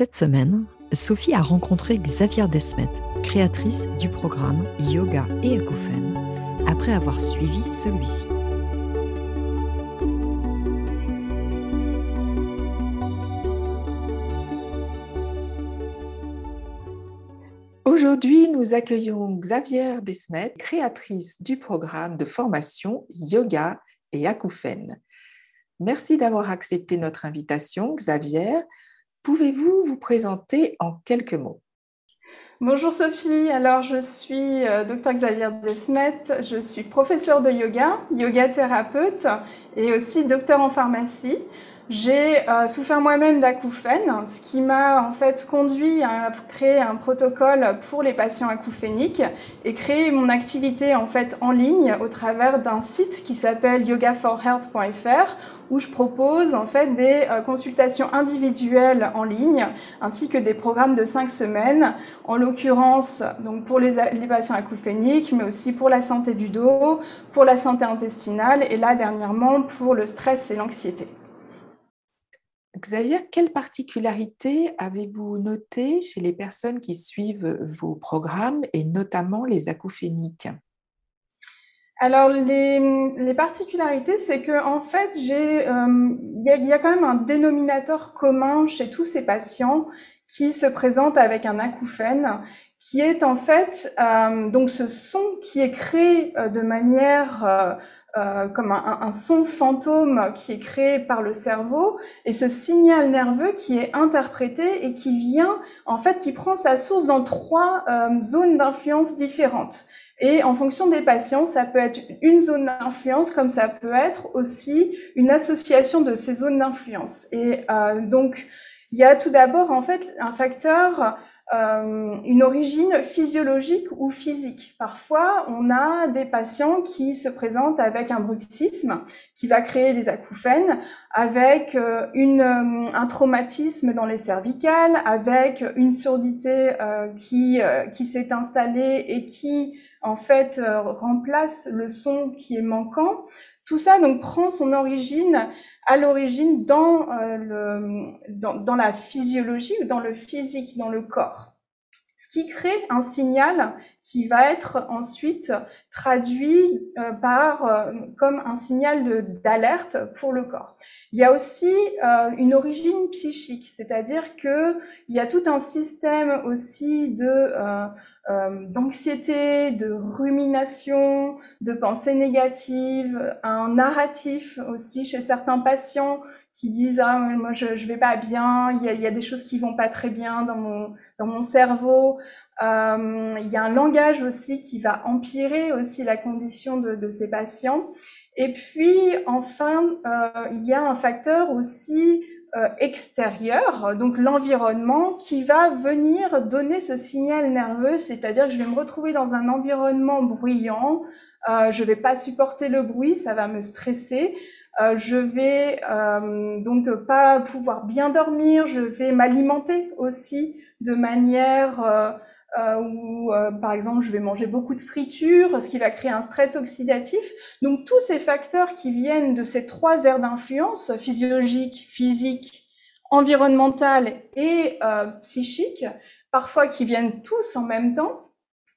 Cette semaine, Sophie a rencontré Xavier Desmet, créatrice du programme Yoga et Acouphènes, après avoir suivi celui-ci. Aujourd'hui, nous accueillons Xavier Desmet, créatrice du programme de formation Yoga et Acouphènes. Merci d'avoir accepté notre invitation, Xavier. Pouvez-vous vous présenter en quelques mots? Bonjour Sophie, alors je suis euh, Dr Xavier Desmet, je suis professeur de yoga, yoga thérapeute et aussi docteur en pharmacie. J'ai euh, souffert moi-même d'acouphènes, ce qui m'a en fait conduit à créer un protocole pour les patients acouphéniques et créer mon activité en fait en ligne au travers d'un site qui s'appelle yogaforhealth.fr où je propose en fait des euh, consultations individuelles en ligne ainsi que des programmes de cinq semaines, en l'occurrence donc pour les, les patients acouphéniques, mais aussi pour la santé du dos, pour la santé intestinale et là dernièrement pour le stress et l'anxiété. Xavier, quelles particularités avez-vous notées chez les personnes qui suivent vos programmes et notamment les acouphéniques? Alors les, particularités, c'est que en fait, euh, il y, a quand même un dénominateur commun chez tous ces patients qui se présentent avec un acouphène, qui est en fait euh, donc ce son qui est créé euh, de manière euh, comme un, son fantôme qui est créé par le cerveau et ce signal nerveux qui est interprété et qui vient, en fait, qui prend sa source dans trois euh, zones d'influence différentes. Et en fonction des patients, ça peut être une zone d'influence comme ça peut être aussi une association de ces zones d'influence. Et euh, donc, il y a tout d'abord en fait un facteur euh, une origine physiologique ou physique. Parfois, on a des patients qui se présentent avec un bruxisme qui va créer des acouphènes, avec euh, une, euh, un traumatisme dans les cervicales, avec une surdité qui, qui s'est installée et qui, en fait, remplace le son qui est manquant. Tout ça donc prend son origine à l'origine dans, euh, dans, la physiologie ou dans le physique, dans le corps. Ce qui crée un signal qui va être ensuite traduit euh, par, euh, comme un signal d'alerte pour le corps. Il y a aussi une origine psychique, c'est-à-dire qu'il y a tout un système aussi de euh, d'anxiété, de rumination, de pensée négative, un narratif aussi chez certains patients qui disent ah moi je je vais pas bien, il y a, il y a des choses qui vont pas très bien dans mon dans mon cerveau. Euh, il y a un langage aussi qui va empirer aussi la condition de, ces patients. Et puis enfin euh, il y a un facteur aussi euh, extérieur, donc l'environnement, qui va venir donner ce signal nerveux, c'est-à-dire que je vais me retrouver dans un environnement bruyant, je vais pas supporter le bruit, ça va me stresser, euh, je vais donc pas pouvoir bien dormir, je vais m'alimenter aussi de manière euh, où, euh, par exemple, je vais manger beaucoup de fritures, ce qui va créer un stress oxydatif. Donc, tous ces facteurs qui viennent de ces trois aires d'influence, physiologique, physique, environnementale et euh, psychique, parfois qui viennent tous en même temps,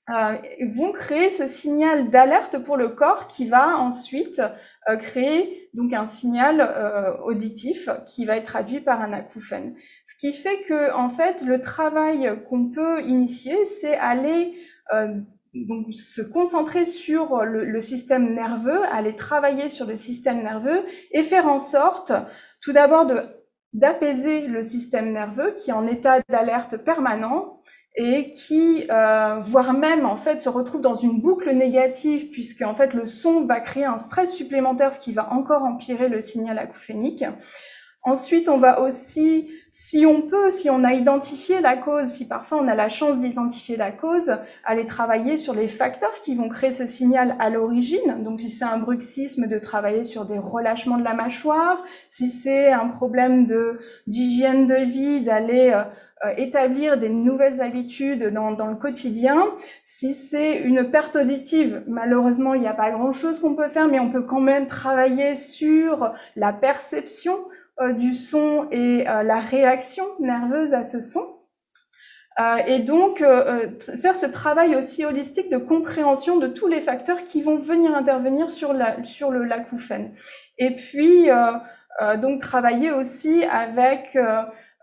euh, vont créer ce signal d'alerte pour le corps qui va ensuite euh, créer donc un signal euh, auditif qui va être traduit par un acouphène. Ce qui fait que en fait le travail qu'on peut initier, c'est aller donc se concentrer sur le, le, système nerveux, aller travailler sur le système nerveux et faire en sorte tout d'abord d'apaiser le système nerveux qui est en état d'alerte permanent et qui, euh, voire même en fait, se retrouve dans une boucle négative puisque en fait le son va créer un stress supplémentaire, ce qui va encore empirer le signal acouphénique. Ensuite, on va aussi, si on peut, si on a identifié la cause, si parfois on a la chance d'identifier la cause, aller travailler sur les facteurs qui vont créer ce signal à l'origine. Donc, si c'est un bruxisme, de travailler sur des relâchements de la mâchoire. Si c'est un problème de d'hygiène de vie, d'aller euh, établir des nouvelles habitudes dans, dans le quotidien. Si c'est une perte auditive, malheureusement, il n'y a pas grand-chose qu'on peut faire, mais on peut quand même travailler sur la perception du son et la réaction nerveuse à ce son. et donc faire ce travail aussi holistique de compréhension de tous les facteurs qui vont venir intervenir sur, la, sur le l'acouphène. Et puis donc travailler aussi avec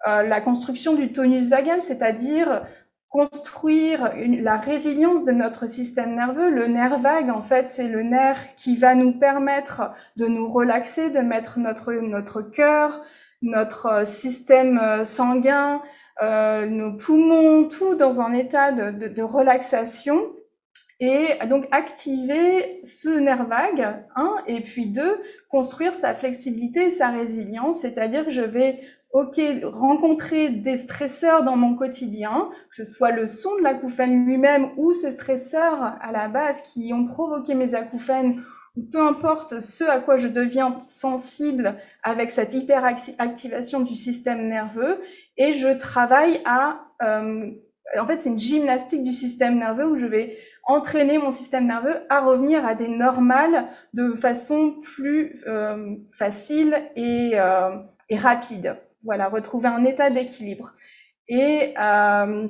la construction du tonus vagal, c'est-à-dire construire la résilience de notre système nerveux. Le nerf vague, en fait, c'est le nerf qui va nous permettre de nous relaxer, de mettre notre, notre cœur, notre système euh, sanguin, euh, nos poumons, tout dans un état de, de, relaxation. Et donc activer ce nerf vague, hein, et puis deux, construire sa flexibilité et sa résilience, c'est-à-dire que je vais ok, rencontrer des stresseurs dans mon quotidien, que ce soit le son de l'acouphène lui-même ou ces stresseurs à la base qui ont provoqué mes acouphènes, ou peu importe ce à quoi je deviens sensible avec cette hyperactivation du système nerveux, et je travaille à... Euh, en fait, c'est une gymnastique du système nerveux où je vais entraîner mon système nerveux à revenir à des normales de façon plus euh, facile et, euh, et rapide voilà, retrouver un état d'équilibre. Et euh,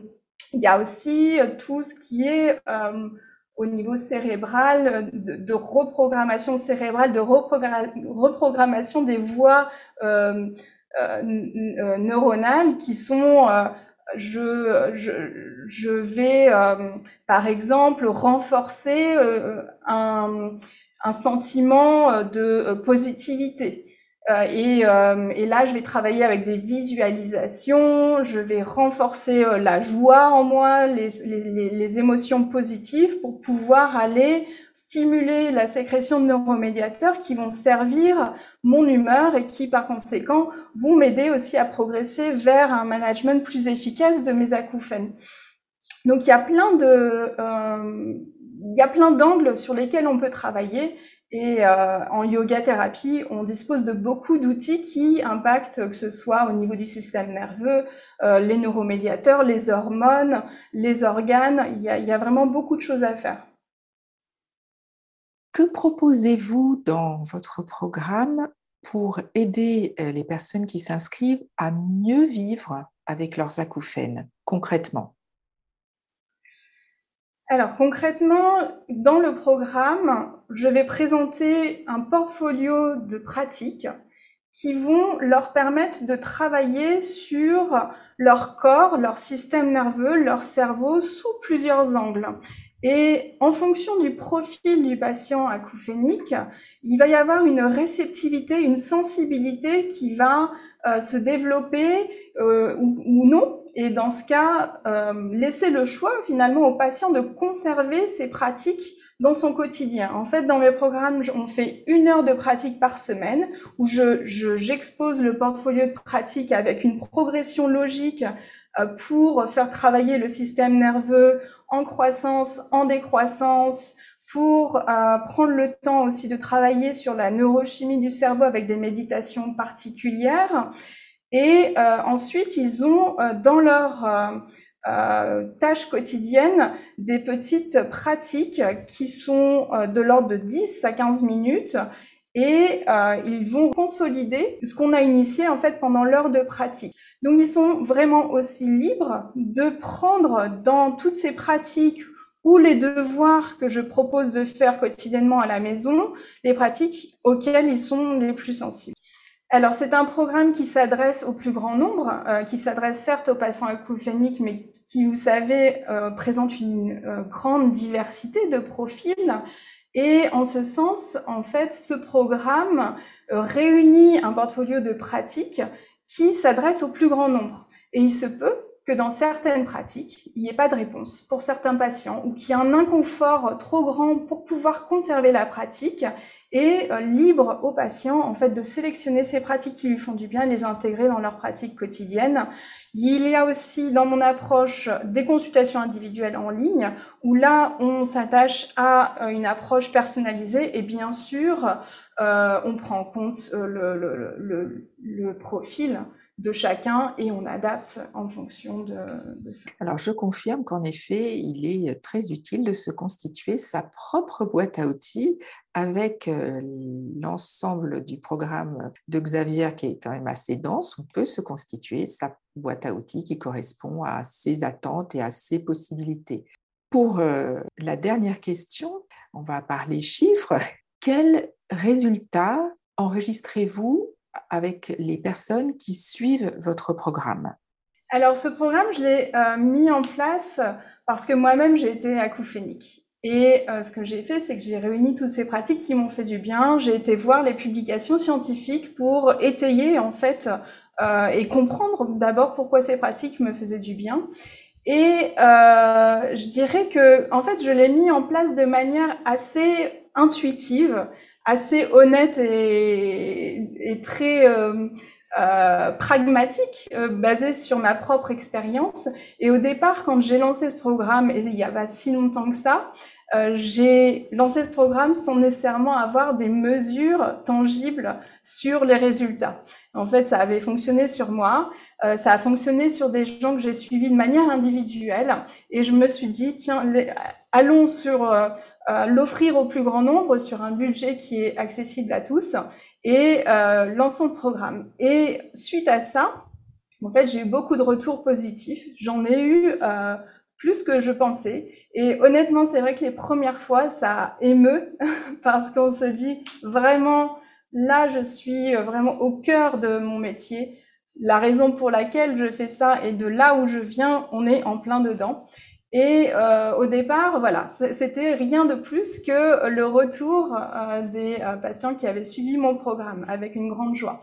il y a aussi tout ce qui est euh, au niveau cérébral, de, reprogrammation cérébrale, de reprogrammation des voies euh, neuronales qui sont je, je, je, vais, par exemple, renforcer un, un, sentiment de positivité. Euh, et, euh, et, là, je vais travailler avec des visualisations, je vais renforcer euh, la joie en moi, les, les, les, émotions positives pour pouvoir aller stimuler la sécrétion de neuromédiateurs qui vont servir mon humeur et qui, par conséquent, vont m'aider aussi à progresser vers un management plus efficace de mes acouphènes. Donc, il y a plein de, il y a plein d'angles sur lesquels on peut travailler et euh, en yoga thérapie, on dispose de beaucoup d'outils qui impactent, que ce soit au niveau du système nerveux, euh, les neuromédiateurs, les hormones, les organes. Il y, a, il y, a, vraiment beaucoup de choses à faire. Que proposez-vous dans votre programme pour aider euh, les personnes qui s'inscrivent à mieux vivre avec leurs acouphènes concrètement? Alors concrètement, dans le programme, je vais présenter un portfolio de pratiques qui vont leur permettre de travailler sur leur corps, leur système nerveux, leur cerveau sous plusieurs angles. Et en fonction du profil du patient acouphénique, il va y avoir une réceptivité, une sensibilité qui va euh, se développer euh, ou, non et dans ce cas, euh, laisser le choix finalement au patient de conserver ses pratiques dans son quotidien. En fait, dans mes programmes, on fait une heure de pratique par semaine où je, j'expose le portfolio de pratique avec une progression logique euh, pour faire travailler le système nerveux en croissance, en décroissance, pour euh, prendre le temps aussi de travailler sur la neurochimie du cerveau avec des méditations particulières. Et euh, ensuite, ils ont euh, dans leur euh, tâches quotidiennes des petites pratiques qui sont de l'ordre de 10 à 15 minutes et ils vont consolider ce qu'on a initié en fait pendant l'heure de pratique. Donc ils sont vraiment aussi libres de prendre dans toutes ces pratiques ou les devoirs que je propose de faire quotidiennement à la maison, les pratiques auxquelles ils sont les plus sensibles. Alors, c'est un programme qui s'adresse au plus grand nombre, euh, qui s'adresse certes aux patients acouphéniques, mais qui, vous savez, euh, présente une euh, grande diversité de profils. Et en ce sens, en fait, ce programme réunit un portfolio de pratiques qui s'adresse au plus grand nombre. Et il se peut que dans certaines pratiques, il n'y ait pas de réponse pour certains patients ou qu'il y ait un inconfort trop grand pour pouvoir conserver la pratique et euh, libre aux patients en fait de sélectionner ces pratiques qui lui font du bien et les intégrer dans leur pratique quotidienne. Il y a aussi dans mon approche des consultations individuelles en ligne où là on s'attache à euh, une approche personnalisée et bien sûr euh, on prend en compte le profil de chacun et on adapte en fonction de, ça. Alors, je confirme qu'en effet, il est très utile de se constituer sa propre boîte à outils avec euh, l'ensemble du programme de Xavier qui est quand même assez dense. On peut se constituer sa boîte à outils qui correspond à ses attentes et à ses possibilités. Pour euh, la dernière question, on va parler chiffres. Quels résultats enregistrez-vous avec les personnes qui suivent votre programme Alors ce programme, je l'ai euh, mis en place parce que moi-même, j'ai été acouphénique. Et euh, ce que j'ai fait, c'est que j'ai réuni toutes ces pratiques qui m'ont fait du bien. J'ai été voir les publications scientifiques pour étayer en fait euh, et comprendre d'abord pourquoi ces pratiques me faisaient du bien. Et je dirais que en fait, je l'ai mis en place de manière assez intuitive assez honnête et, très euh, euh, pragmatique, euh, basée sur ma propre expérience. Et au départ, quand j'ai lancé ce programme, il n'y a pas si longtemps que ça, j'ai lancé ce programme sans nécessairement avoir des mesures tangibles sur les résultats. En fait, ça avait fonctionné sur moi, ça a fonctionné sur des gens que j'ai suivis de manière individuelle, et je me suis dit, tiens, allons sur euh, l'offrir au plus grand nombre sur un budget qui est accessible à tous et euh, lançons le programme. Et suite à ça, en fait, j'ai eu beaucoup de retours positifs. J'en ai eu euh, plus que je pensais. Et honnêtement, c'est vrai que les premières fois, ça émeut parce qu'on se dit vraiment, là, je suis vraiment au cœur de mon métier. La raison pour laquelle je fais ça et de là où je viens, on est en plein dedans. Et euh, au départ, voilà, c'était rien de plus que le retour euh, des euh, patients qui avaient suivi mon programme avec une grande joie.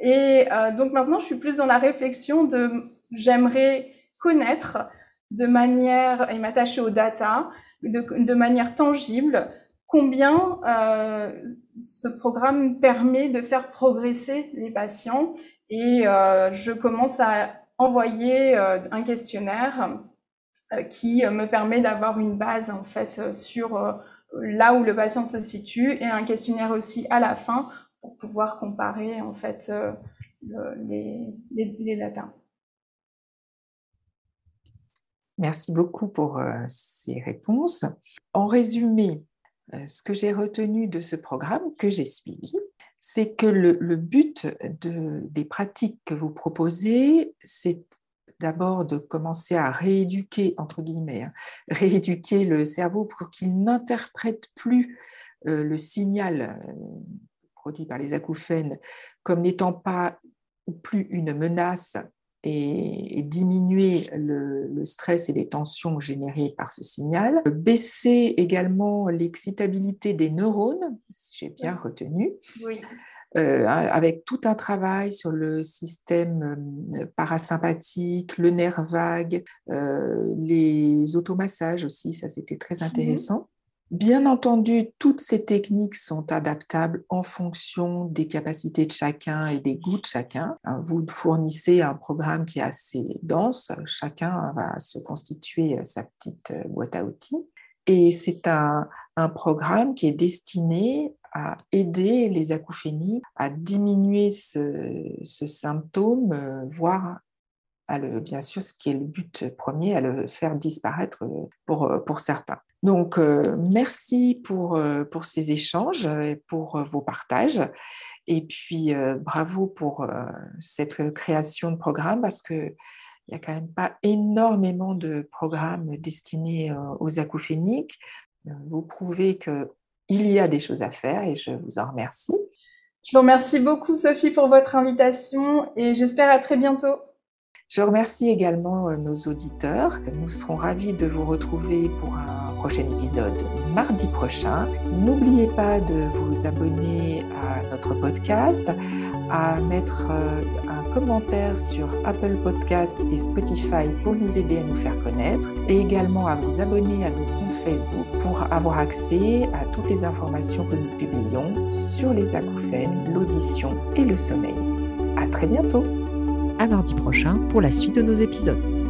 Et donc maintenant, je suis plus dans la réflexion de j'aimerais connaître de manière et m'attacher aux data de, manière tangible combien ce programme permet de faire progresser les patients. Et je commence à envoyer un questionnaire euh, qui euh, me permet d'avoir une base en fait euh, sur là où le patient se situe et un questionnaire aussi à la fin pour pouvoir comparer en fait les, les. Merci beaucoup pour ces réponses. En résumé, ce que j'ai retenu de ce programme que j'ai suivi, c'est que le, but de, des pratiques que vous proposez, c'est d'abord de commencer à rééduquer, entre guillemets, hein, rééduquer le cerveau pour qu'il n'interprète plus euh, le signal euh, produit par les acouphènes comme n'étant pas ou plus une menace et, diminuer le, stress et les tensions générées par ce signal. Baisser également l'excitabilité des neurones, si j'ai bien retenu. Oui. Euh, avec tout un travail sur le système euh, parasympathique, le nerf vague, euh, les automassages aussi, ça c'était très mmh intéressant. Bien entendu, toutes ces techniques sont adaptables en fonction des capacités de chacun et des goûts de chacun. Hein, vous fournissez un programme qui est assez dense, chacun va se constituer sa petite boîte à outils. Et c'est un, programme qui est destiné à aider les acouphénies à diminuer ce, symptôme, euh, voire bien sûr, ce qui est le but premier, à le faire disparaître euh, pour, euh, pour certains. Donc, merci pour, pour ces échanges et pour vos partages. Et puis, bravo pour cette création de programme parce que il n'y a quand même pas énormément de programmes destinés aux acouphéniques. Vous prouvez que il y a des choses à faire et je vous en remercie. Je vous remercie beaucoup, Sophie, pour votre invitation et j'espère à très bientôt. Je remercie également euh, nos auditeurs. Nous serons ravis de vous retrouver pour un prochain épisode mardi prochain. N'oubliez pas de vous abonner à notre podcast, à mettre euh, un commentaire sur Apple Podcast et Spotify pour nous aider à nous faire connaître et également à vous abonner à nos comptes Facebook pour avoir accès à toutes les informations que nous publions sur les acouphènes, l'audition et le sommeil. À très bientôt! Mardi prochain pour la suite de nos épisodes.